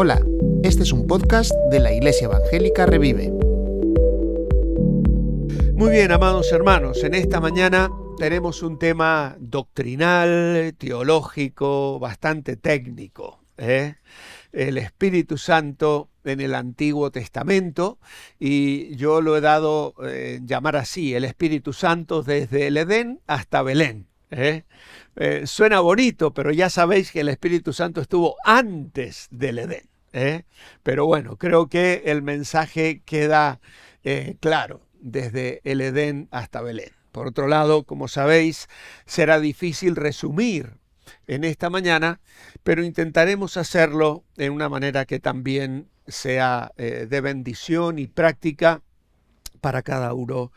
Hola, este es un podcast de la Iglesia Evangélica Revive. Muy bien, amados hermanos, en esta mañana tenemos un tema doctrinal, teológico, bastante técnico. ¿eh? El Espíritu Santo en el Antiguo Testamento y yo lo he dado eh, llamar así, el Espíritu Santo desde el Edén hasta Belén. ¿Eh? Eh, suena bonito, pero ya sabéis que el Espíritu Santo estuvo antes del Edén. ¿eh? Pero bueno, creo que el mensaje queda claro desde el Edén hasta Belén. Por otro lado, como sabéis, será difícil resumir en esta mañana, pero intentaremos hacerlo en una manera que también sea de bendición y práctica para cada uno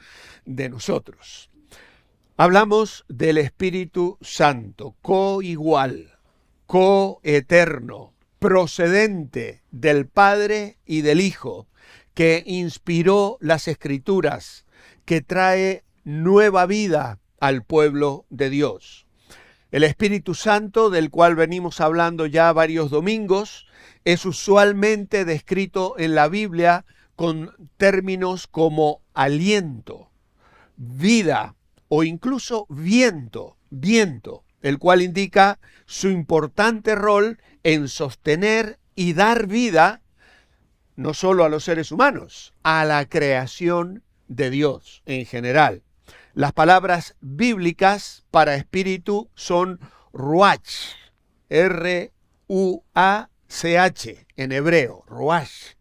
de nosotros. Hablamos del Espíritu Santo, coigual, coeterno, procedente del Padre y del Hijo, que inspiró las escrituras, que trae nueva vida al pueblo de Dios. El Espíritu Santo, del cual venimos hablando ya varios domingos, es usualmente descrito en la Biblia con términos como aliento, vida, o incluso viento, viento, el cual indica su importante rol en sostener y dar vida no solo a los seres humanos, a la creación de Dios en general. Las palabras bíblicas para espíritu son ruach, R-U-A-C-H en hebreo, ruach,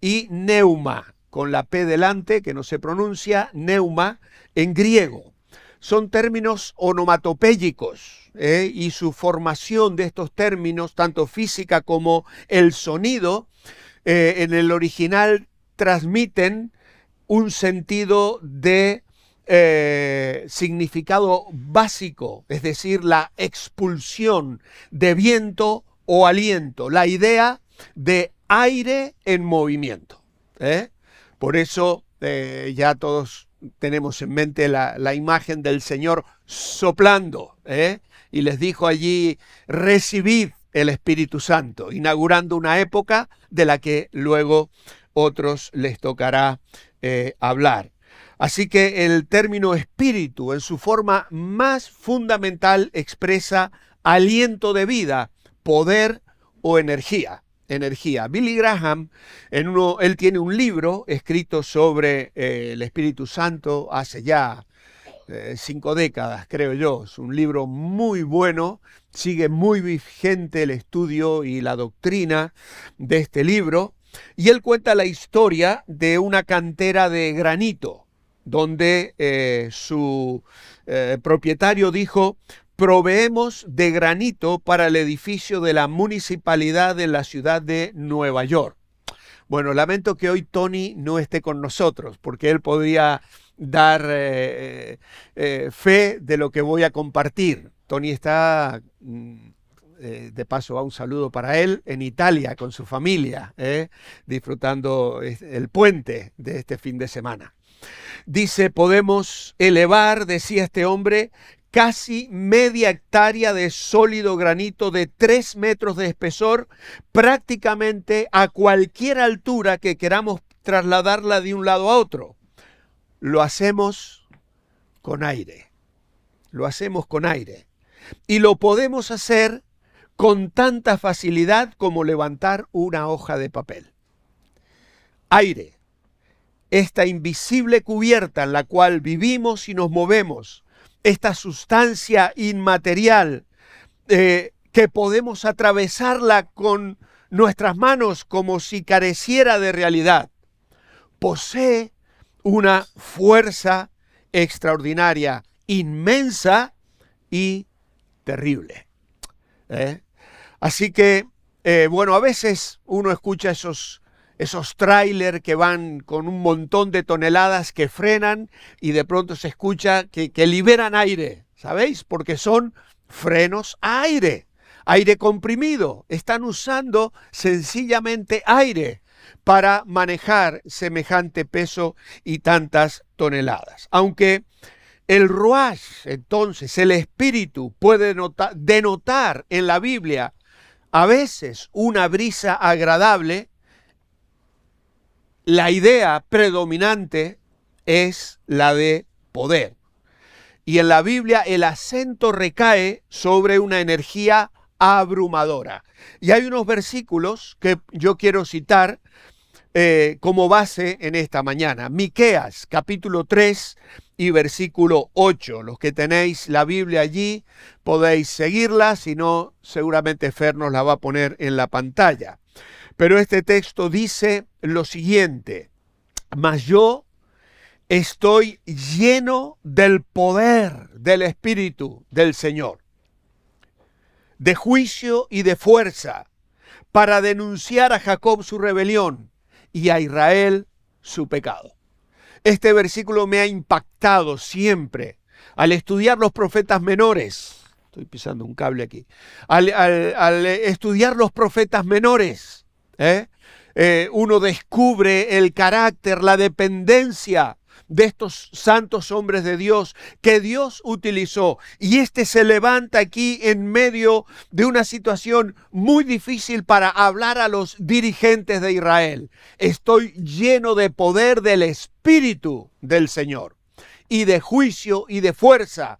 y neuma, con la P delante, que no se pronuncia, neuma en griego son términos onomatopéyicos ¿eh? y su formación de estos términos, tanto física como el sonido, eh, en el original transmiten un sentido de eh, significado básico, es decir, la expulsión de viento o aliento, la idea de aire en movimiento. Por eso ya todos tenemos en mente la, imagen del Señor soplando, ¿eh? y les dijo allí, recibid el Espíritu Santo, inaugurando una época de la que luego otros les tocará eh, hablar. Así que el término espíritu en su forma más fundamental expresa aliento de vida, poder o energía energía. Billy Graham, en uno, él tiene un libro escrito sobre eh, el Espíritu Santo hace ya eh, cinco décadas, creo yo. Es un libro muy bueno, sigue muy vigente el estudio y la doctrina de este libro. Y él cuenta la historia de una cantera de granito, donde eh, su propietario dijo, proveemos de granito para el edificio de la municipalidad de la ciudad de Nueva York. Bueno, lamento que hoy Tony no esté con nosotros, porque él podría dar eh, eh, fe de lo que voy a compartir. Tony está, mm, eh, de paso va un saludo para él, en Italia con su familia, disfrutando el puente de este fin de semana. Dice, podemos elevar, decía este hombre, casi media hectárea de sólido granito de 3 metros de espesor, prácticamente a cualquier altura que queramos trasladarla de un lado a otro. Lo hacemos con aire. Lo hacemos con aire. Y lo podemos hacer con tanta facilidad como levantar una hoja de papel. Aire. Esta invisible cubierta en la cual vivimos y nos movemos esta sustancia inmaterial eh, que podemos atravesarla con nuestras manos como si careciera de realidad, posee una fuerza extraordinaria, inmensa y terrible. ¿eh? Así que, eh, bueno, a veces uno escucha esos esos trailers que van con un montón de toneladas que frenan y de pronto se escucha que, liberan aire, ¿sabéis? Porque son frenos a aire, aire comprimido. Están usando sencillamente aire para manejar semejante peso y tantas toneladas. Aunque el ruach, entonces, el espíritu, puede denotar en la Biblia a veces una brisa agradable, la idea predominante es la de poder. Y en la Biblia el acento recae sobre una energía abrumadora. Y hay unos versículos que yo quiero citar eh, como base en esta mañana. Miqueas, capítulo 3 y versículo 8. Los que tenéis la Biblia allí podéis seguirla, si no, seguramente Fer nos la va a poner en la pantalla. Pero este texto dice lo siguiente, mas yo estoy lleno del poder del Espíritu del Señor, de juicio y de fuerza, para denunciar a Jacob su rebelión y a Israel su pecado. Este versículo me ha impactado siempre al estudiar los profetas menores. Estoy pisando un cable aquí. Al, estudiar los profetas menores, ¿eh? Eh, uno descubre el carácter, la dependencia de estos santos hombres de Dios que Dios utilizó. Y este se levanta aquí en medio de una situación muy difícil para hablar a los dirigentes de Israel. Estoy lleno de poder del Espíritu del Señor y de juicio y de fuerza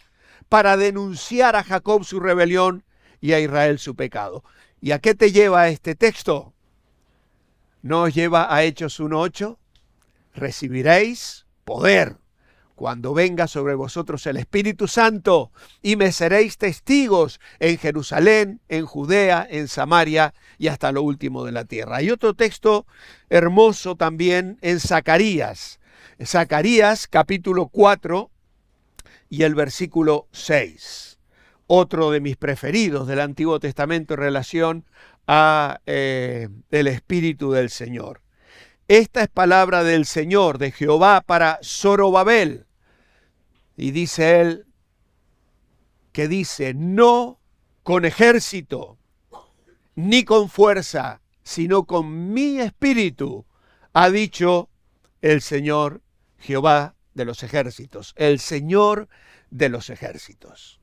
para denunciar a Jacob su rebelión y a Israel su pecado. ¿Y a qué te lleva este texto? ¿No os lleva a Hechos 1.8? Recibiréis poder cuando venga sobre vosotros el Espíritu Santo y me seréis testigos en Jerusalén, en Judea, en Samaria y hasta lo último de la tierra. Hay otro texto hermoso también en Zacarías. Zacarías capítulo 4 y el versículo 6. Otro de mis preferidos del Antiguo Testamento en relación a eh, el Espíritu del Señor. Esta es palabra del Señor, de Jehová para Zorobabel. Y dice él, que dice, no con ejército, ni con fuerza, sino con mi espíritu, ha dicho el Señor Jehová de los ejércitos, el Señor de los ejércitos.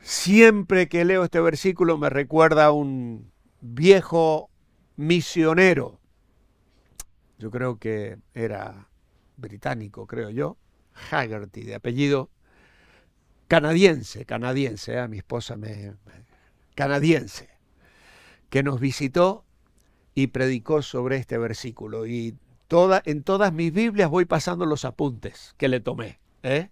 Siempre que leo este versículo me recuerda a un viejo misionero yo creo que era británico, creo yo, Haggerty, de apellido canadiense, canadiense, ¿eh? mi esposa me, canadiense, que nos visitó y predicó sobre este versículo. Y toda, en todas mis Biblias voy pasando los apuntes que le tomé. ¿eh?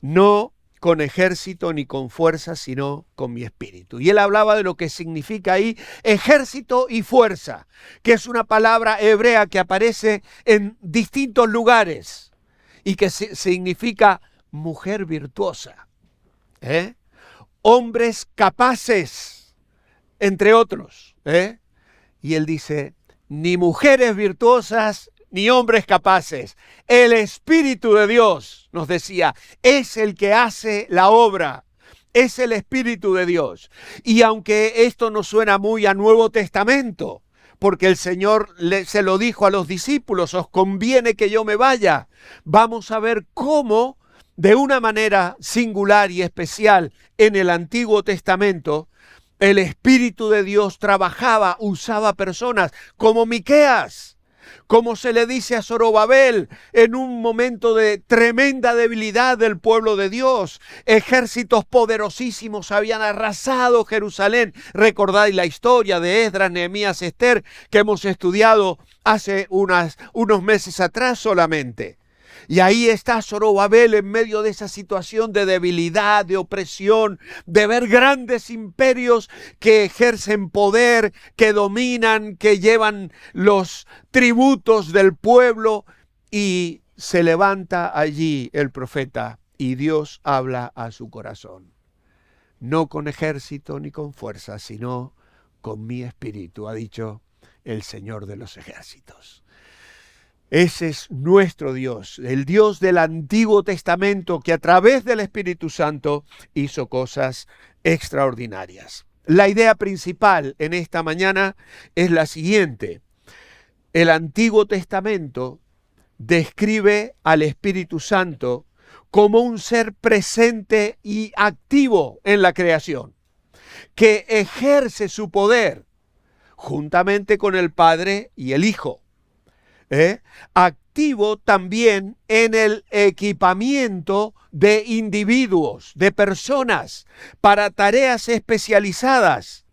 No con ejército ni con fuerza, sino con mi espíritu. Y él hablaba de lo que significa ahí ejército y fuerza, que es una palabra hebrea que aparece en distintos lugares y que significa mujer virtuosa, ¿eh? hombres capaces, entre otros. ¿eh? Y él dice, ni mujeres virtuosas ni hombres capaces. El Espíritu de Dios, nos decía, es el que hace la obra. Es el Espíritu de Dios. Y aunque esto nos suena muy a Nuevo Testamento, porque el Señor se lo dijo a los discípulos, os conviene que yo me vaya, vamos a ver cómo de una manera singular y especial en el Antiguo Testamento, el Espíritu de Dios trabajaba, usaba personas como Miqueas como se le dice a Zorobabel en un momento de tremenda debilidad del pueblo de Dios. Ejércitos poderosísimos habían arrasado Jerusalén. Recordáis la historia de Esdras, Nehemías, Esther que hemos estudiado hace unos meses atrás solamente. Y ahí está Zorobabel en medio de esa situación de debilidad, de opresión, de ver grandes imperios que ejercen poder, que dominan, que llevan los tributos del pueblo. Y se levanta allí el profeta y Dios habla a su corazón. No con ejército ni con fuerza, sino con mi espíritu, ha dicho el Señor de los ejércitos. Ese es nuestro Dios, el Dios del Antiguo Testamento que a través del Espíritu Santo hizo cosas extraordinarias. La idea principal en esta mañana es la siguiente. El Antiguo Testamento describe al Espíritu Santo como un ser presente y activo en la creación. que ejerce su poder juntamente con el Padre y el Hijo. ¿Eh? Activo también en el equipamiento de individuos, de personas, para tareas especializadas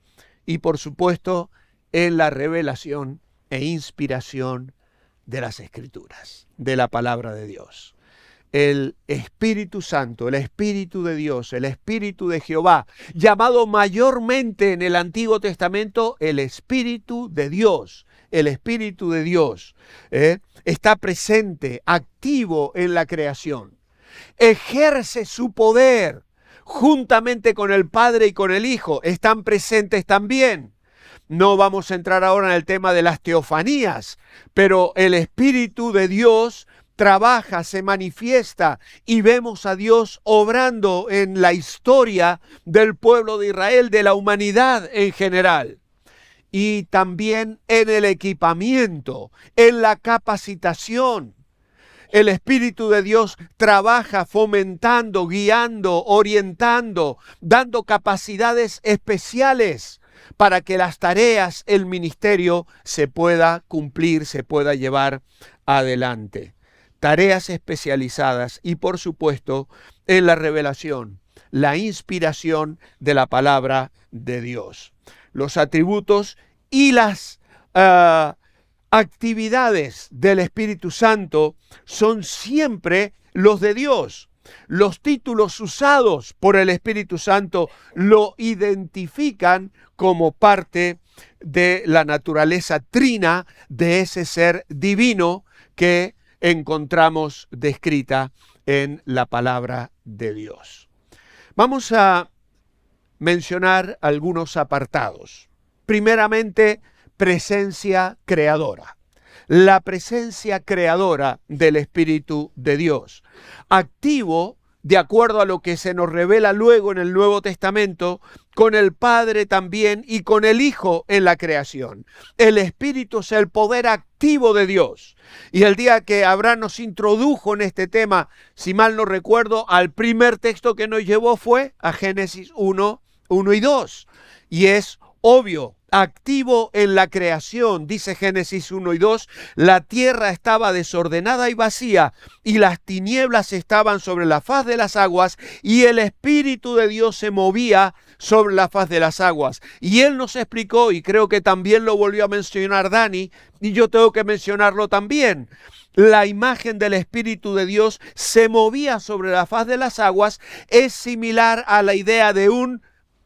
y por supuesto en la revelación e inspiración de las escrituras, de la palabra de Dios el Espíritu Santo, el Espíritu de Dios, el Espíritu de Jehová, llamado mayormente en el Antiguo Testamento el Espíritu de Dios, el Espíritu de Dios, ¿eh? está presente, activo en la creación, ejerce su poder juntamente con el Padre y con el Hijo, están presentes también. No vamos a entrar ahora en el tema de las teofanías, pero el Espíritu de Dios trabaja, se manifiesta y vemos a Dios obrando en la historia del pueblo de Israel, de la humanidad en general. Y también en el equipamiento, en la capacitación. El Espíritu de Dios trabaja fomentando, guiando, orientando, dando capacidades especiales para que las tareas, el ministerio se pueda cumplir, se pueda llevar adelante tareas especializadas y por supuesto en la revelación, la inspiración de la palabra de Dios. Los atributos y las ah, actividades del Espíritu Santo son siempre los de Dios. Los títulos usados por el Espíritu Santo lo identifican como parte de la naturaleza trina de ese ser divino que encontramos descrita en la palabra de Dios. Vamos a mencionar algunos apartados. Primeramente, presencia creadora. La presencia creadora del Espíritu de Dios. Activo de acuerdo a lo que se nos revela luego en el Nuevo Testamento, con el Padre también y con el Hijo en la creación. El Espíritu es el poder activo de Dios. Y el día que Abraham nos introdujo en este tema, si mal no recuerdo, al primer texto que nos llevó fue a Génesis 1, 1 y 2. Y es obvio, activo en la creación, dice Génesis 1 y 2, la tierra estaba desordenada y vacía, y las tinieblas estaban sobre la faz de las aguas, y el Espíritu de Dios se movía sobre la faz de las aguas. Y él nos explicó, y creo que también lo volvió a mencionar Dani, y yo tengo que mencionarlo también. La imagen del Espíritu de Dios se movía sobre la faz de las aguas, es similar a la idea de un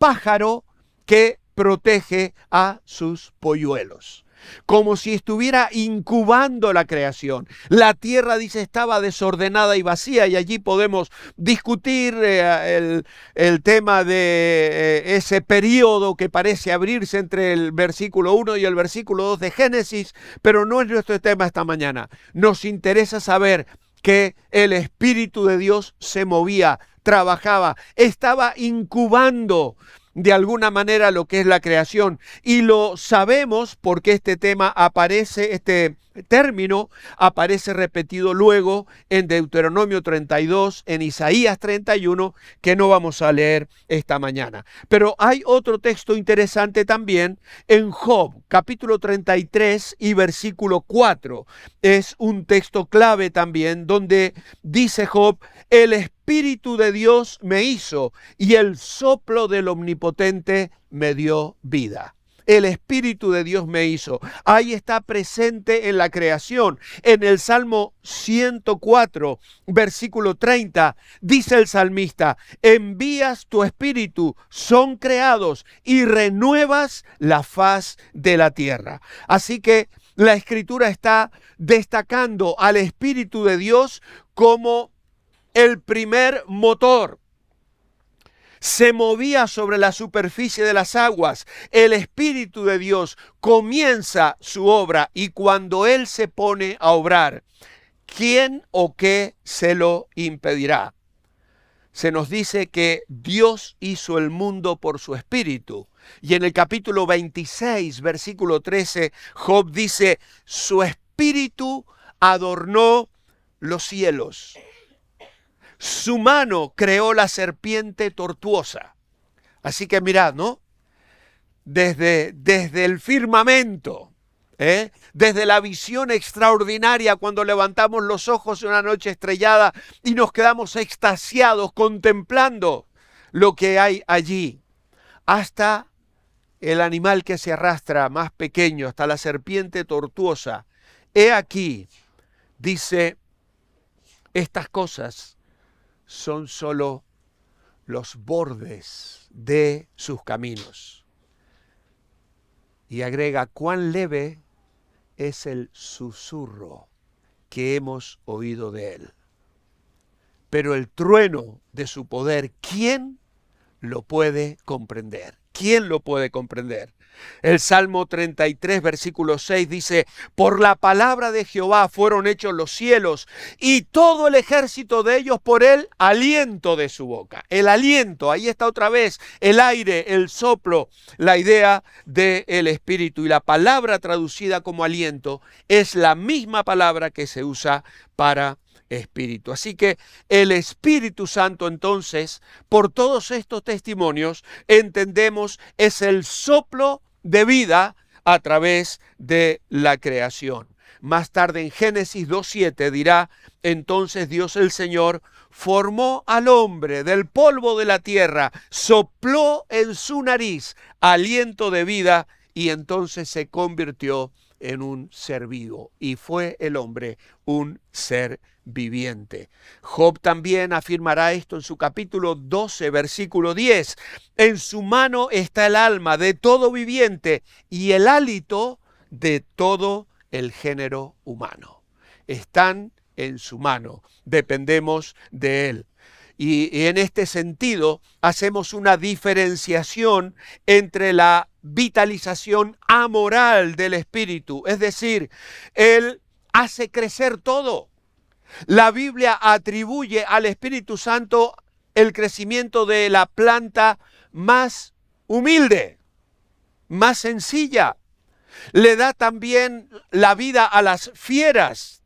pájaro que protege a sus polluelos como si estuviera incubando la creación. La tierra, dice, estaba desordenada y vacía y allí podemos discutir eh, el, tema de eh, ese periodo que parece abrirse entre el versículo 1 y el versículo 2 de Génesis, pero no es nuestro tema esta mañana. Nos interesa saber que el Espíritu de Dios se movía, trabajaba, estaba incubando de alguna manera lo que es la creación. Y lo sabemos porque este tema aparece, este término aparece repetido luego en Deuteronomio 32, en Isaías 31, que no vamos a leer esta mañana. Pero hay otro texto interesante también en Job, capítulo 33 y versículo 4. Es un texto clave también donde dice Job, el Espíritu de Dios me hizo y el soplo del Omnipotente me dio vida el Espíritu de Dios me hizo. Ahí está presente en la creación. En el Salmo 104, versículo 30, dice el salmista, envías tu Espíritu, son creados y renuevas la faz de la tierra. Así que la escritura está destacando al Espíritu de Dios como el primer motor se movía sobre la superficie de las aguas. El Espíritu de Dios comienza su obra y cuando Él se pone a obrar, ¿quién o qué se lo impedirá? Se nos dice que Dios hizo el mundo por su Espíritu. Y en el capítulo 26, versículo 13, Job dice, su Espíritu adornó los cielos su mano creó la serpiente tortuosa. Así que mirad, ¿no? desde, desde el firmamento, ¿eh? desde la visión extraordinaria cuando levantamos los ojos en una noche estrellada y nos quedamos extasiados contemplando lo que hay allí, hasta el animal que se arrastra más pequeño, hasta la serpiente tortuosa. He aquí, dice, estas cosas son solo los bordes de sus caminos. Y agrega, cuán leve es el susurro que hemos oído de él. Pero el trueno de su poder, ¿quién lo puede comprender? ¿Quién lo puede comprender? El Salmo 33, versículo 6 dice, por la palabra de Jehová fueron hechos los cielos y todo el ejército de ellos por el aliento de su boca. El aliento, ahí está otra vez, el aire, el soplo, la idea del el espíritu. Y la palabra traducida como aliento es la misma palabra que se usa para espíritu. Así que el Espíritu Santo entonces, por todos estos testimonios, entendemos es el soplo de vida a través de la creación. Más tarde en Génesis 2.7 dirá, entonces Dios el Señor formó al hombre del polvo de la tierra, sopló en su nariz aliento de vida y entonces se convirtió en un ser vivo y fue el hombre un ser viviente. Job también afirmará esto en su capítulo 12, versículo 10. En su mano está el alma de todo viviente y el hálito de todo el género humano. Están en su mano, dependemos de él. Y, en este sentido hacemos una diferenciación entre la vitalización amoral del espíritu, es decir, Él hace crecer todo. La Biblia atribuye al Espíritu Santo el crecimiento de la planta más humilde, más sencilla. Le da también la vida a las fieras,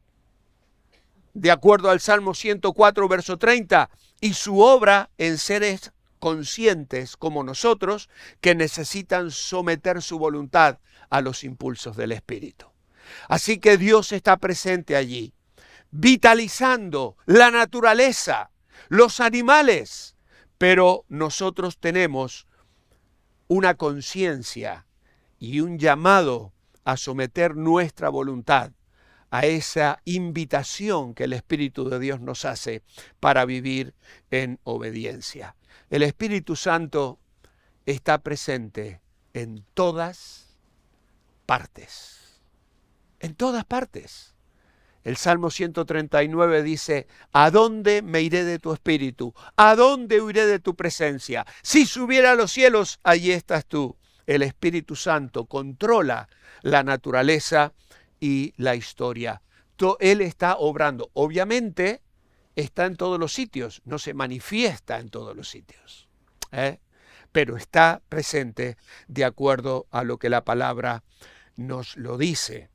de acuerdo al Salmo 104, verso 30, y su obra en seres conscientes como nosotros que necesitan someter su voluntad a los impulsos del Espíritu. Así que Dios está presente allí, vitalizando la naturaleza, los animales, pero nosotros tenemos una conciencia y un llamado a someter nuestra voluntad a esa invitación que el Espíritu de Dios nos hace para vivir en obediencia. El Espíritu Santo está presente en todas partes. En todas partes. El Salmo 139 dice, ¿a dónde me iré de tu espíritu? ¿A dónde huiré de tu presencia? Si subiera a los cielos, allí estás tú. El Espíritu Santo controla la naturaleza y la historia. Él está obrando. Obviamente, está en todos los sitios, no se manifiesta en todos los sitios, ¿eh? pero está presente de acuerdo a lo que la palabra nos lo dice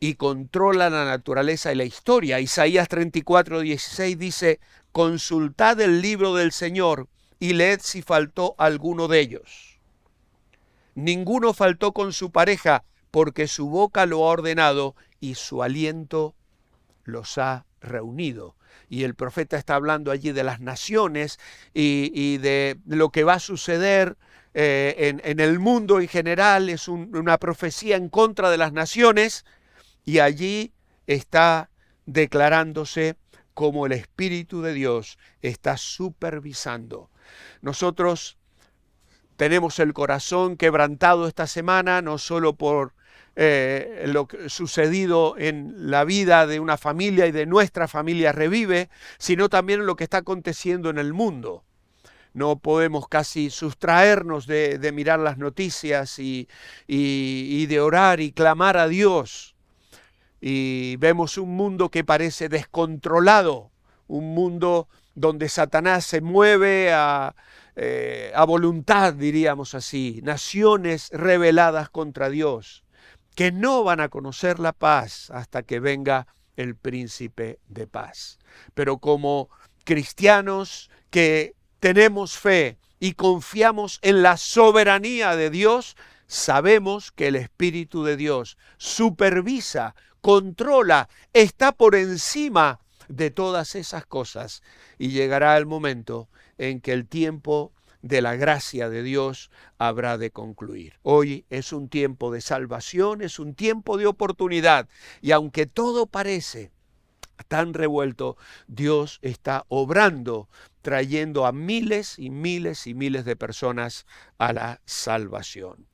y controla la naturaleza y la historia. Isaías 34, 16 dice, consultad el libro del Señor y leed si faltó alguno de ellos. Ninguno faltó con su pareja, porque su boca lo ha ordenado y su aliento los ha reunido y el profeta está hablando allí de las naciones y, de lo que va a suceder eh, en, el mundo en general, es una profecía en contra de las naciones y allí está declarándose como el Espíritu de Dios está supervisando. Nosotros tenemos el corazón quebrantado esta semana, no solo por eh, lo sucedido en la vida de una familia y de nuestra familia revive, sino también lo que está aconteciendo en el mundo. No podemos casi sustraernos de, mirar las noticias y, y de orar y clamar a Dios. Y vemos un mundo que parece descontrolado, un mundo donde Satanás se mueve a, eh, a voluntad, diríamos así, naciones rebeladas contra Dios que no van a conocer la paz hasta que venga el príncipe de paz. Pero como cristianos que tenemos fe y confiamos en la soberanía de Dios, sabemos que el Espíritu de Dios supervisa, controla, está por encima de todas esas cosas y llegará el momento en que el tiempo de la gracia de Dios habrá de concluir. Hoy es un tiempo de salvación, es un tiempo de oportunidad y aunque todo parece tan revuelto, Dios está obrando, trayendo a miles y miles y miles de personas a la salvación.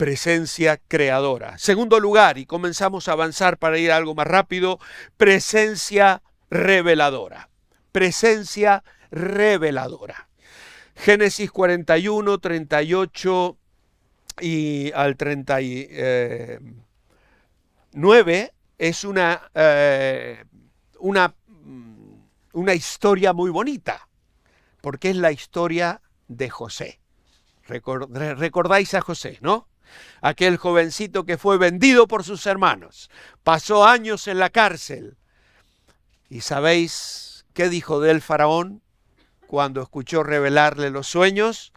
Presencia creadora. Segundo lugar, y comenzamos a avanzar para ir algo más rápido, presencia reveladora. Presencia reveladora. Génesis 41, 38 y al 39 es una, eh, una, mm, una historia muy bonita, porque es la historia de José. Recordáis a José, ¿no? Aquel jovencito que fue vendido por sus hermanos, pasó años en la cárcel. ¿Y sabéis qué dijo del faraón cuando escuchó revelarle los sueños?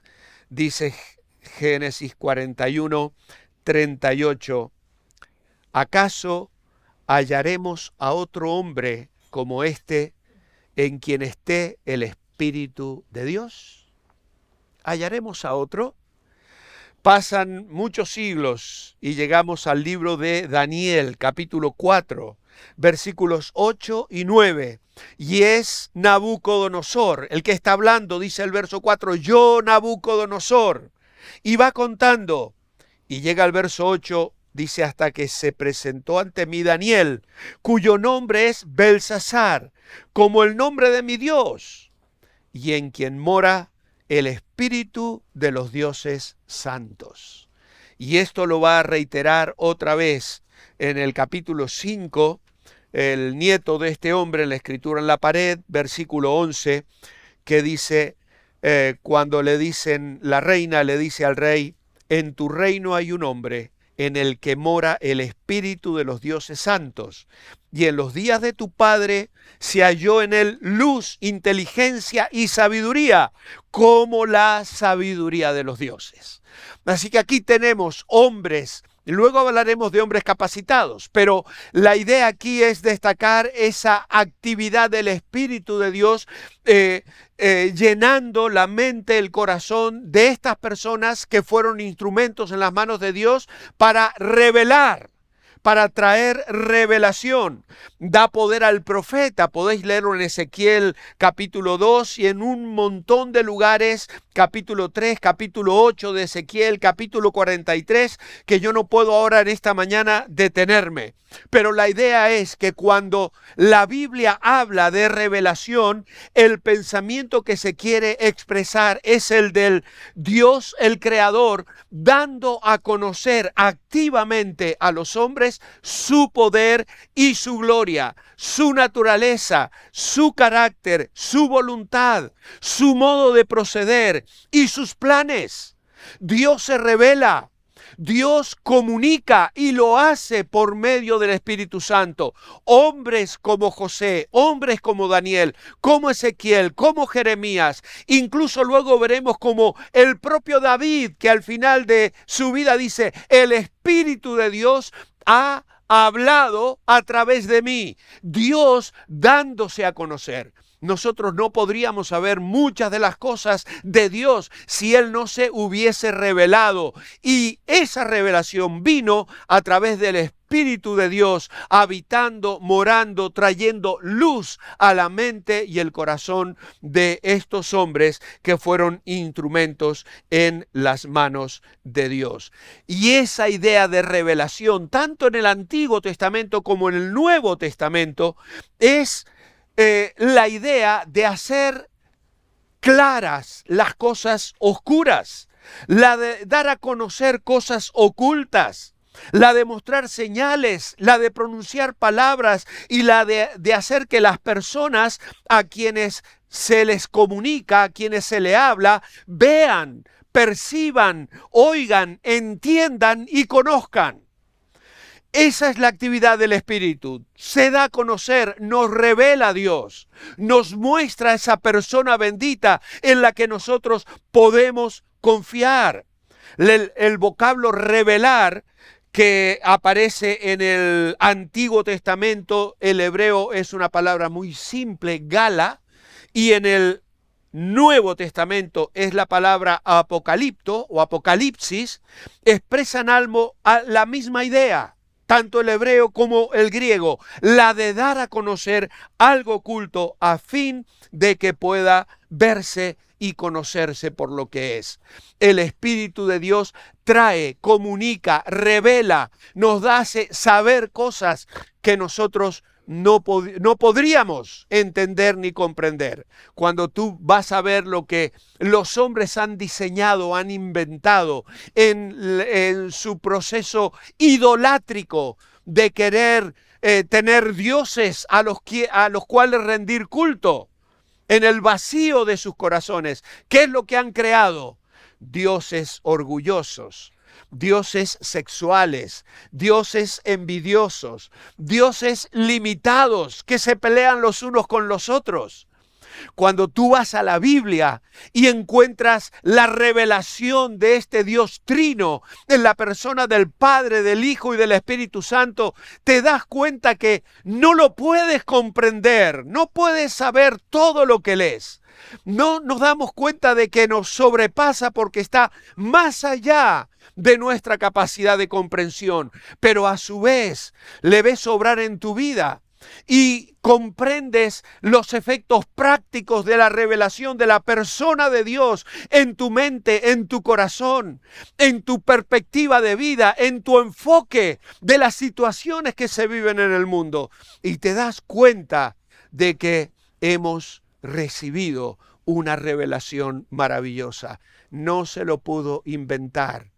Dice Génesis 41, 38. ¿Acaso hallaremos a otro hombre como este en quien esté el Espíritu de Dios? ¿Hallaremos a otro? Pasan muchos siglos y llegamos al libro de Daniel, capítulo 4, versículos 8 y 9. Y es Nabucodonosor, el que está hablando, dice el verso 4, yo Nabucodonosor. Y va contando. Y llega al verso 8, dice hasta que se presentó ante mí Daniel, cuyo nombre es Belsasar, como el nombre de mi Dios, y en quien mora el espíritu de los dioses santos. Y esto lo va a reiterar otra vez en el capítulo 5, el nieto de este hombre, la escritura en la pared, versículo 11, que dice, eh, cuando le dicen, la reina le dice al rey, en tu reino hay un hombre en el que mora el espíritu de los dioses santos. Y en los días de tu padre se halló en él luz, inteligencia y sabiduría, como la sabiduría de los dioses. Así que aquí tenemos hombres Luego hablaremos de hombres capacitados, pero la idea aquí es destacar esa actividad del Espíritu de Dios eh, eh, llenando la mente, el corazón de estas personas que fueron instrumentos en las manos de Dios para revelar para traer revelación. Da poder al profeta. Podéis leerlo en Ezequiel capítulo 2 y en un montón de lugares, capítulo 3, capítulo 8 de Ezequiel, capítulo 43, que yo no puedo ahora en esta mañana detenerme. Pero la idea es que cuando la Biblia habla de revelación, el pensamiento que se quiere expresar es el del Dios el Creador, dando a conocer activamente a los hombres su poder y su gloria, su naturaleza, su carácter, su voluntad, su modo de proceder y sus planes. Dios se revela Dios comunica y lo hace por medio del Espíritu Santo. Hombres como José, hombres como Daniel, como Ezequiel, como Jeremías, incluso luego veremos como el propio David, que al final de su vida dice, el Espíritu de Dios ha hablado a través de mí, Dios dándose a conocer nosotros no podríamos saber muchas de las cosas de Dios si Él no se hubiese revelado. Y esa revelación vino a través del Espíritu de Dios, habitando, morando, trayendo luz a la mente y el corazón de estos hombres que fueron instrumentos en las manos de Dios. Y esa idea de revelación, tanto en el Antiguo Testamento como en el Nuevo Testamento, es eh, la idea de hacer claras las cosas oscuras, la de dar a conocer cosas ocultas, la de mostrar señales, la de pronunciar palabras y la de, hacer que las personas a quienes se les comunica, a quienes se le habla, vean, perciban, oigan, entiendan y conozcan. Esa es la actividad del Espíritu. Se da a conocer, nos revela a Dios, nos muestra esa persona bendita en la que nosotros podemos confiar. El vocablo revelar que aparece en el Antiguo Testamento, el hebreo es una palabra muy simple, gala, y en el Nuevo Testamento es la palabra apocalipto o apocalipsis, expresan algo la misma idea, tanto el hebreo como el griego, la de dar a conocer algo oculto a fin de que pueda verse y conocerse por lo que es. El Espíritu de Dios trae, comunica, revela, nos hace saber cosas que nosotros no, no, podríamos entender ni comprender. Cuando tú vas a ver lo que los hombres han diseñado, han inventado en, en su proceso idolátrico de querer eh, tener dioses a los, a los cuales rendir culto en el vacío de sus corazones. ¿Qué es lo que han creado? Dioses orgullosos, dioses sexuales, dioses envidiosos, dioses limitados que se pelean los unos con los otros. Cuando tú vas a la Biblia y encuentras la revelación de este Dios trino en la persona del Padre, del Hijo y del Espíritu Santo, te das cuenta que no lo puedes comprender, no puedes saber todo lo que lees. No nos damos cuenta de que nos sobrepasa porque está más allá de nuestra capacidad de comprensión, pero a su vez le ves obrar en tu vida y comprendes los efectos prácticos de la revelación de la persona de Dios en tu mente, en tu corazón, en tu perspectiva de vida, en tu enfoque de las situaciones que se viven en el mundo. Y te das cuenta de que hemos recibido una revelación maravillosa. No se lo pudo inventar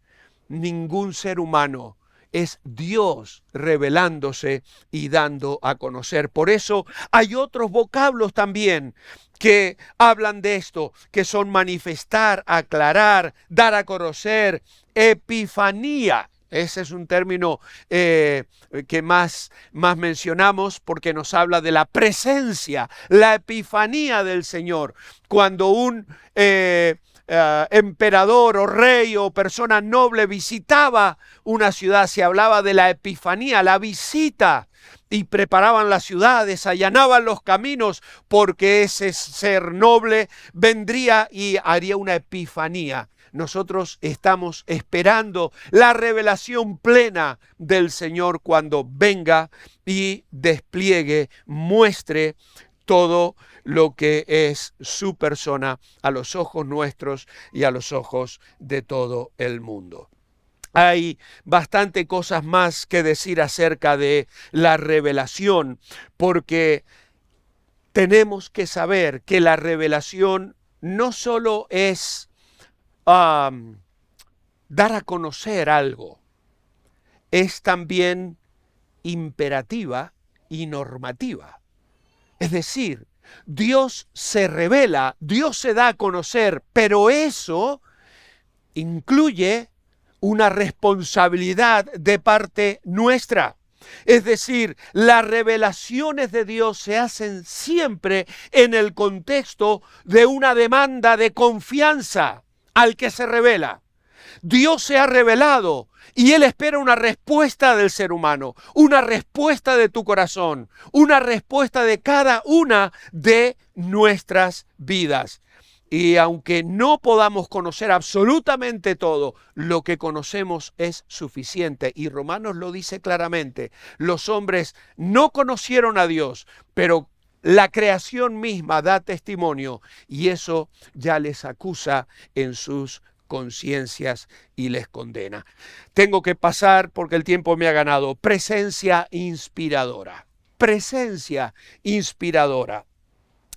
ningún ser humano es Dios revelándose y dando a conocer. Por eso hay otros vocablos también que hablan de esto, que son manifestar, aclarar, dar a conocer, epifanía. Ese es un término eh, que más, más mencionamos porque nos habla de la presencia, la epifanía del Señor. Cuando un eh, eh, emperador o rey o persona noble visitaba una ciudad, se hablaba de la epifanía, la visita, y preparaban las ciudades, allanaban los caminos, porque ese ser noble vendría y haría una epifanía. Nosotros estamos esperando la revelación plena del Señor cuando venga y despliegue, muestre todo lo que es su persona a los ojos nuestros y a los ojos de todo el mundo. Hay bastante cosas más que decir acerca de la revelación, porque tenemos que saber que la revelación no solo es dar a conocer algo, es también imperativa y normativa. Es decir, Dios se revela, Dios se da a conocer, pero eso incluye una responsabilidad de parte nuestra. Es decir, las revelaciones de Dios se hacen siempre en el contexto de una demanda de confianza al que se revela. Dios se ha revelado y Él espera una respuesta del ser humano, una respuesta de tu corazón, una respuesta de cada una de nuestras vidas. Y aunque no podamos conocer absolutamente todo, lo que conocemos es suficiente. Y Romanos lo dice claramente. Los hombres no conocieron a Dios, pero la creación misma da testimonio y eso ya les acusa en sus conciencias y les condena. Tengo que pasar porque el tiempo me ha ganado. Presencia inspiradora. Presencia inspiradora.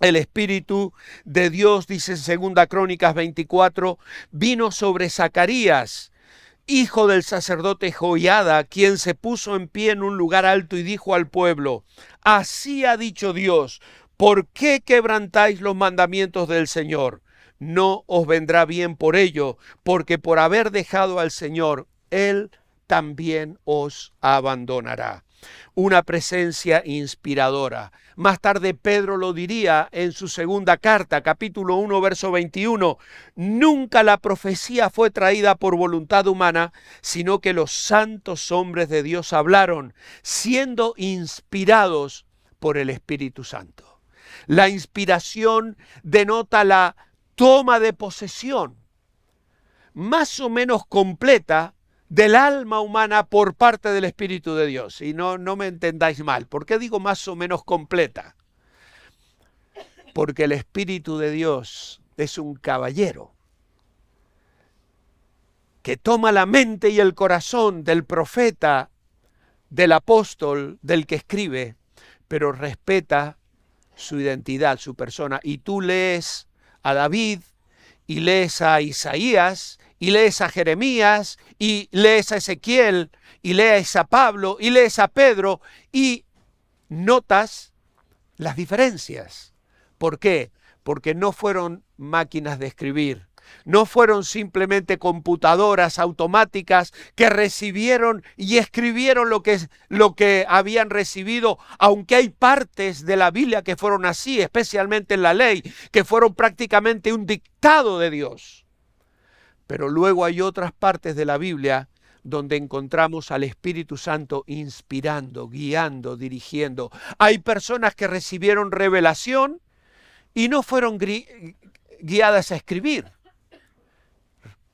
El Espíritu de Dios, dice en Segunda Crónicas 24, vino sobre Zacarías, hijo del sacerdote Joiada, quien se puso en pie en un lugar alto y dijo al pueblo, así ha dicho Dios, ¿por qué quebrantáis los mandamientos del Señor? No os vendrá bien por ello, porque por haber dejado al Señor, Él también os abandonará. Una presencia inspiradora. Más tarde Pedro lo diría en su segunda carta, capítulo 1, verso 21. Nunca la profecía fue traída por voluntad humana, sino que los santos hombres de Dios hablaron, siendo inspirados por el Espíritu Santo. La inspiración denota la toma de posesión, más o menos completa, del alma humana por parte del Espíritu de Dios. Y no, no me entendáis mal. ¿Por qué digo más o menos completa? Porque el Espíritu de Dios es un caballero que toma la mente y el corazón del profeta, del apóstol, del que escribe, pero respeta su identidad, su persona. Y tú lees a David y lees a Isaías y lees a Jeremías y lees a Ezequiel y lees a Pablo y lees a Pedro y notas las diferencias. ¿Por qué? Porque no fueron máquinas de escribir, no fueron simplemente computadoras automáticas que recibieron y escribieron lo que, lo que habían recibido, aunque hay partes de la Biblia que fueron así, especialmente en la ley, que fueron prácticamente un dictado de Dios. Pero luego hay otras partes de la Biblia donde encontramos al Espíritu Santo inspirando, guiando, dirigiendo. Hay personas que recibieron revelación y no fueron guiadas a escribir.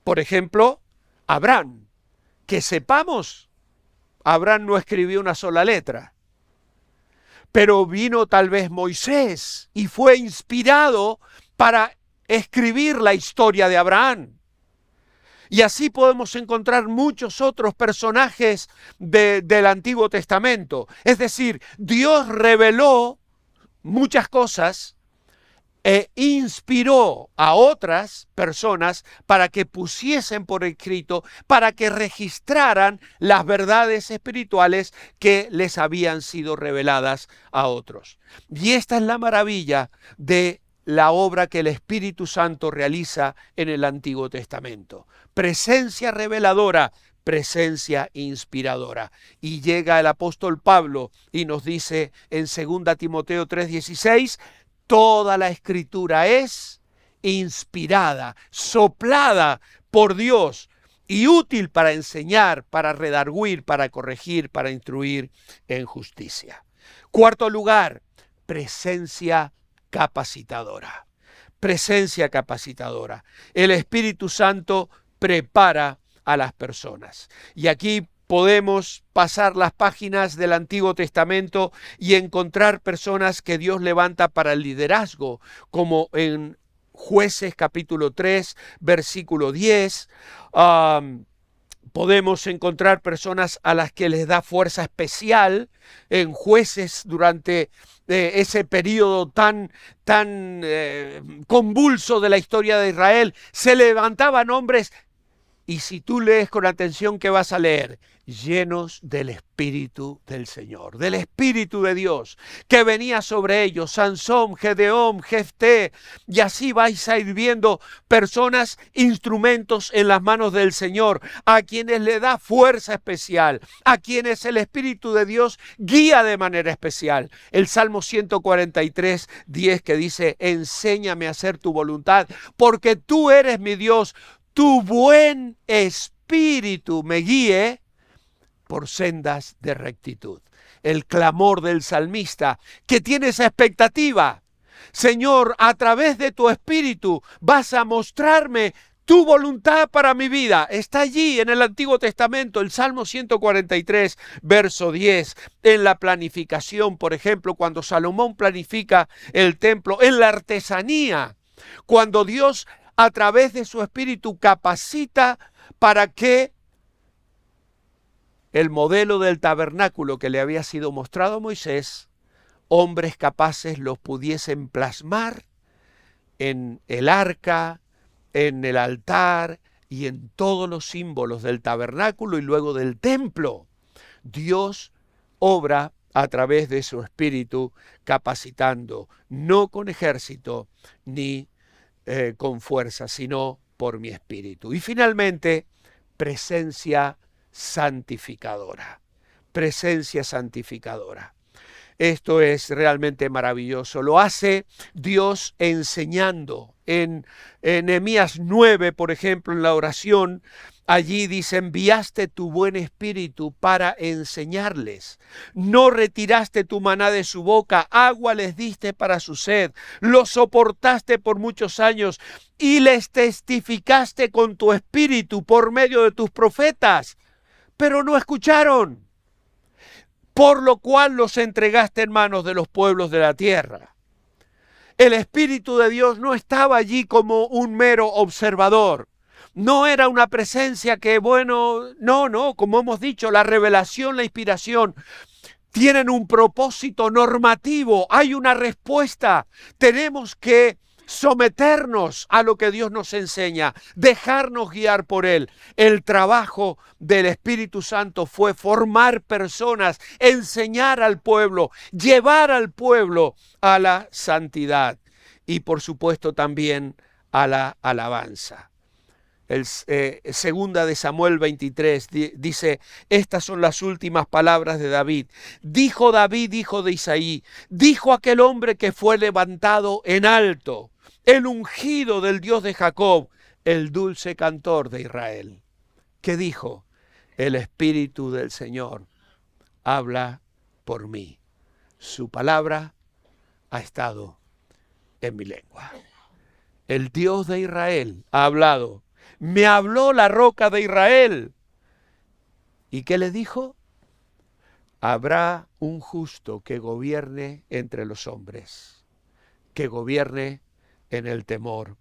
Por ejemplo, Abraham. Que sepamos, Abraham no escribió una sola letra. Pero vino tal vez Moisés y fue inspirado para escribir la historia de Abraham. Y así podemos encontrar muchos otros personajes del Antiguo Testamento. Es decir, Dios reveló muchas cosas e inspiró a otras personas para que pusiesen por escrito, para que registraran las verdades espirituales que les habían sido reveladas a otros. Y esta es la maravilla de la obra que el Espíritu Santo realiza en el Antiguo Testamento. Presencia reveladora, presencia inspiradora. Y llega el apóstol Pablo y nos dice en 2 Timoteo 3:16, toda la escritura es inspirada, soplada por Dios y útil para enseñar, para redarguir, para corregir, para instruir en justicia. Cuarto lugar, presencia capacitadora. Presencia capacitadora. El Espíritu Santo prepara a las personas. Y aquí podemos pasar las páginas del Antiguo Testamento y encontrar personas que Dios levanta para el liderazgo, como en jueces capítulo 3, versículo 10 podemos encontrar personas a las que les da fuerza especial en jueces durante eh, ese periodo tan, tan eh, convulso de la historia de Israel. Se levantaban hombres y si tú lees con atención, ¿qué vas a leer? llenos del Espíritu del Señor, del Espíritu de Dios, que venía sobre ellos, Sansón, Gedeón, Jefté, y así vais a ir viendo personas, instrumentos en las manos del Señor, a quienes le da fuerza especial, a quienes el Espíritu de Dios guía de manera especial. El Salmo 143, 10 que dice, enséñame a hacer tu voluntad, porque tú eres mi Dios, tu buen espíritu me guíe por sendas de rectitud. El clamor del salmista que tiene esa expectativa. Señor, a través de tu espíritu vas a mostrarme tu voluntad para mi vida. Está allí en el Antiguo Testamento, el Salmo 143, verso 10. En la planificación, por ejemplo, cuando Salomón planifica el templo, en la artesanía, cuando Dios a través de su espíritu capacita para que el modelo del tabernáculo que le había sido mostrado a Moisés, hombres capaces los pudiesen plasmar en el arca, en el altar y en todos los símbolos del tabernáculo y luego del templo. Dios obra a través de su espíritu capacitando, no con ejército ni eh, con fuerza, sino por mi espíritu. Y finalmente, presencia santificadora. Presencia santificadora. Esto es realmente maravilloso. Lo hace Dios enseñando. En, Nehemías 9, por ejemplo, en la oración, Allí dice, enviaste tu buen espíritu para enseñarles. No retiraste tu maná de su boca, agua les diste para su sed. Lo soportaste por muchos años y les testificaste con tu espíritu por medio de tus profetas. Pero no escucharon. Por lo cual los entregaste en manos de los pueblos de la tierra. El Espíritu de Dios no estaba allí como un mero observador no era una presencia que, bueno, no, no, como hemos dicho, la revelación, la inspiración tienen un propósito normativo, hay una respuesta. Tenemos que someternos a lo que Dios nos enseña, dejarnos guiar por Él. El trabajo del Espíritu Santo fue formar personas, enseñar al pueblo, llevar al pueblo a la santidad y por supuesto también a la alabanza eh, segunda de Samuel 23 dice, estas son las últimas palabras de David. Dijo David, hijo de Isaí, dijo aquel hombre que fue levantado en alto, el ungido del Dios de Jacob, el dulce cantor de Israel. ¿Qué dijo? El Espíritu del Señor habla por mí. Su palabra ha estado en mi lengua. El Dios de Israel ha hablado me habló la roca de Israel. ¿Y qué le dijo? Habrá un justo que gobierne entre los hombres, que gobierne en el temor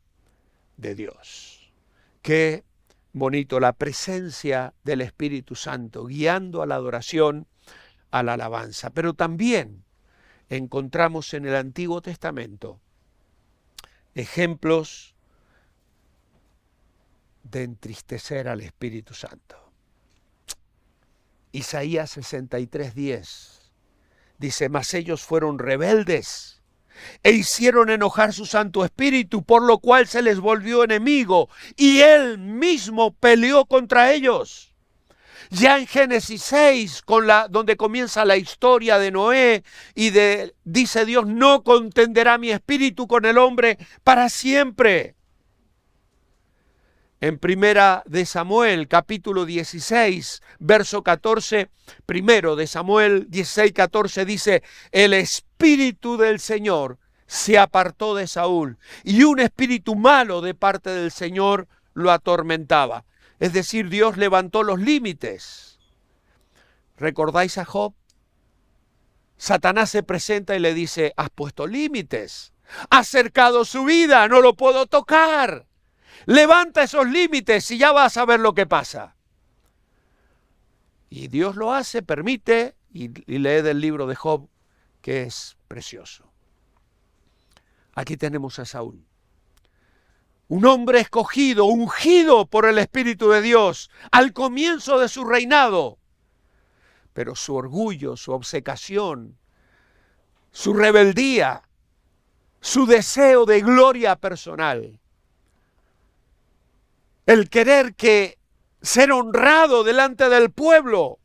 de Dios. Qué bonito la presencia del Espíritu Santo guiando a la adoración, a la alabanza. Pero también encontramos en el Antiguo Testamento ejemplos de entristecer al Espíritu Santo. Isaías 63:10 dice, mas ellos fueron rebeldes e hicieron enojar su Santo Espíritu, por lo cual se les volvió enemigo y él mismo peleó contra ellos. Ya en Génesis 6, con la, donde comienza la historia de Noé y de, dice Dios, no contenderá mi espíritu con el hombre para siempre. En primera de Samuel, capítulo 16, verso 14, primero de Samuel 16, 14 dice, el espíritu del Señor se apartó de Saúl y un espíritu malo de parte del Señor lo atormentaba. Es decir, Dios levantó los límites. ¿Recordáis a Job? Satanás se presenta y le dice, has puesto límites, has cercado su vida, no lo puedo tocar. Levanta esos límites y ya vas a ver lo que pasa. Y Dios lo hace, permite, y, lee del libro de Job, que es precioso. Aquí tenemos a Saúl. Un hombre escogido, ungido por el Espíritu de Dios al comienzo de su reinado. Pero su orgullo, su obsecación, su rebeldía, su deseo de gloria personal, el querer que ser honrado delante del pueblo,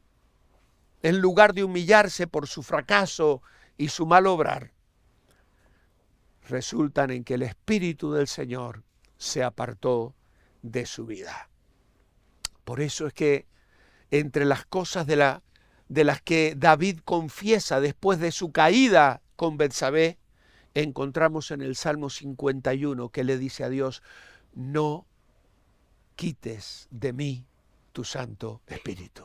en lugar de humillarse por su fracaso y su mal obrar, resultan en que el Espíritu del Señor se apartó de su vida. Por eso es que entre las cosas de, la, de las que David confiesa después de su caída con Betsabé, encontramos en el Salmo 51 que le dice a Dios, no quites de mí tu Santo Espíritu.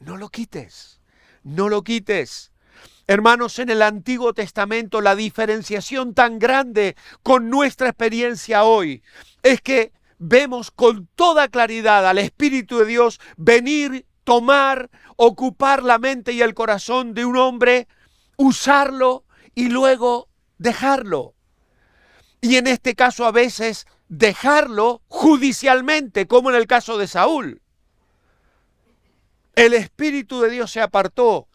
No lo quites, no lo quites. Hermanos, en el Antiguo Testamento la diferenciación tan grande con nuestra experiencia hoy es que vemos con toda claridad al Espíritu de Dios venir, tomar, ocupar la mente y el corazón de un hombre, usarlo y luego dejarlo. Y en este caso a veces dejarlo judicialmente, como en el caso de Saúl. El Espíritu de Dios se apartó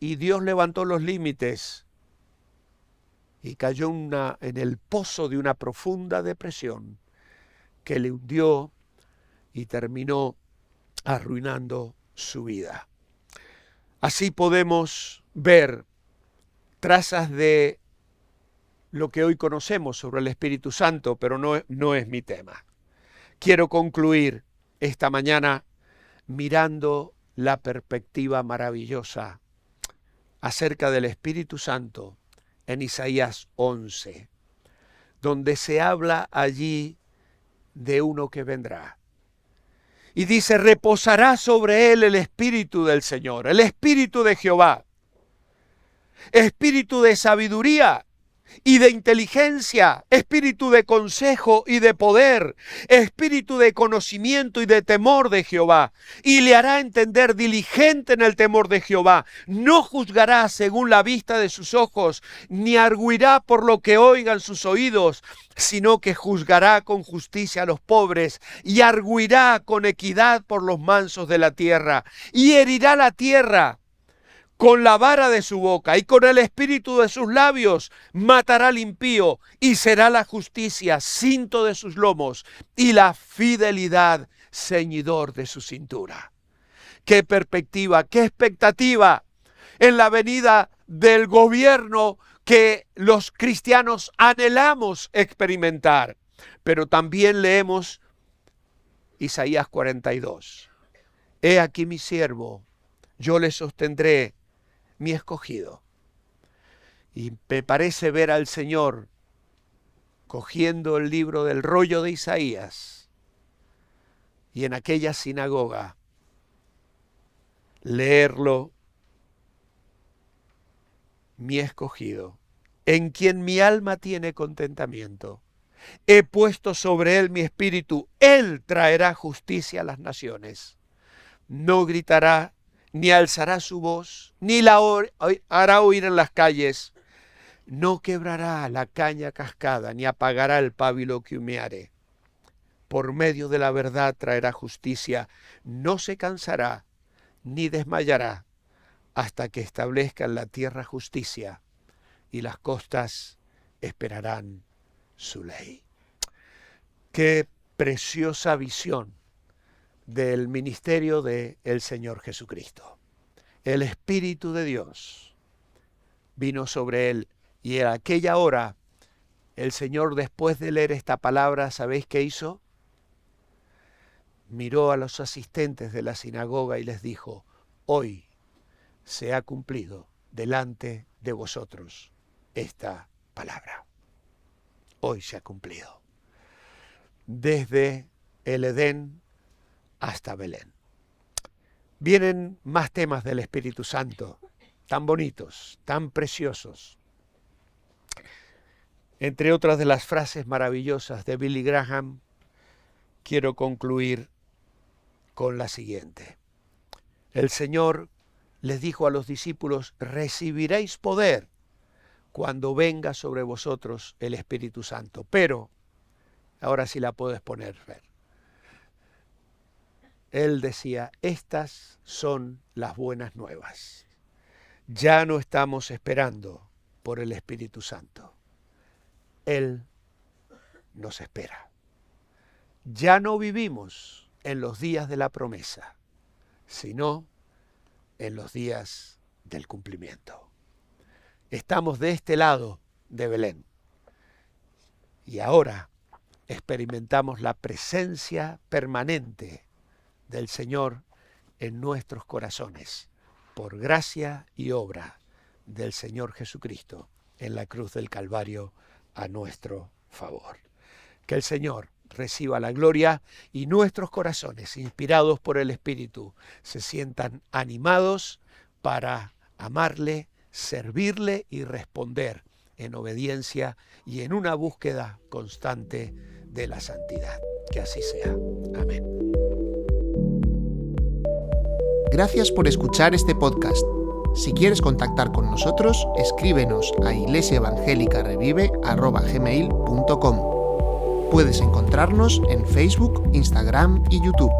y Dios levantó los límites y cayó en el pozo de una profunda depresión que le hundió y terminó arruinando su vida. Así podemos ver trazas de lo que hoy conocemos sobre el Espíritu Santo, pero no, no es mi tema. Quiero concluir esta mañana mirando la perspectiva maravillosa acerca del Espíritu Santo en Isaías 11, donde se habla allí de uno que vendrá. Y dice, reposará sobre él el Espíritu del Señor, el Espíritu de Jehová, Espíritu de sabiduría y de inteligencia, espíritu de consejo y de poder, espíritu de conocimiento y de temor de Jehová. Y le hará entender diligente en el temor de Jehová. No juzgará según la vista de sus ojos, ni arguirá por lo que oigan sus oídos, sino que juzgará con justicia a los pobres y arguirá con equidad por los mansos de la tierra. Y herirá la tierra con la vara de su boca y con el espíritu de sus labios matará al impío y será la justicia cinto de sus lomos y la fidelidad ceñidor de su cintura. Qué perspectiva, qué expectativa en la venida del gobierno que los cristianos anhelamos experimentar. Pero también leemos Isaías 42. He aquí mi siervo, yo le sostendré mi escogido. Y me parece ver al Señor cogiendo el libro del rollo de Isaías y en aquella sinagoga leerlo, mi escogido, en quien mi alma tiene contentamiento. He puesto sobre él mi espíritu, él traerá justicia a las naciones. No gritará ni alzará su voz, ni la hará oír en las calles. No quebrará la caña cascada, ni apagará el pábilo que humeare. Por medio de la verdad traerá justicia, no se cansará, ni desmayará, hasta que establezca en la tierra justicia, y las costas esperarán su ley. Qué preciosa visión del ministerio del el Señor Jesucristo. El Espíritu de Dios vino sobre él y en aquella hora el Señor después de leer esta palabra, ¿sabéis qué hizo? Miró a los asistentes de la sinagoga y les dijo, hoy se ha cumplido delante de vosotros esta palabra. Hoy se ha cumplido. Desde el Edén hasta Belén. Vienen más temas del Espíritu Santo, tan bonitos, tan preciosos. Entre otras de las frases maravillosas de Billy Graham, quiero concluir con la siguiente. El Señor les dijo a los discípulos, recibiréis poder cuando venga sobre vosotros el Espíritu Santo. Pero, ahora sí la puedes poner, ver él decía, estas son las buenas nuevas. Ya no estamos esperando por el Espíritu Santo. Él nos espera. Ya no vivimos en los días de la promesa, sino en los días del cumplimiento. Estamos de este lado de Belén y ahora experimentamos la presencia permanente del Señor en nuestros corazones, por gracia y obra del Señor Jesucristo en la cruz del Calvario a nuestro favor. Que el Señor reciba la gloria y nuestros corazones, inspirados por el Espíritu, se sientan animados para amarle, servirle y responder en obediencia y en una búsqueda constante de la santidad. Que así sea. Amén. Gracias por escuchar este podcast. Si quieres contactar con nosotros, escríbenos a iglesiaevangelicarevive.com. Puedes encontrarnos en Facebook, Instagram y YouTube.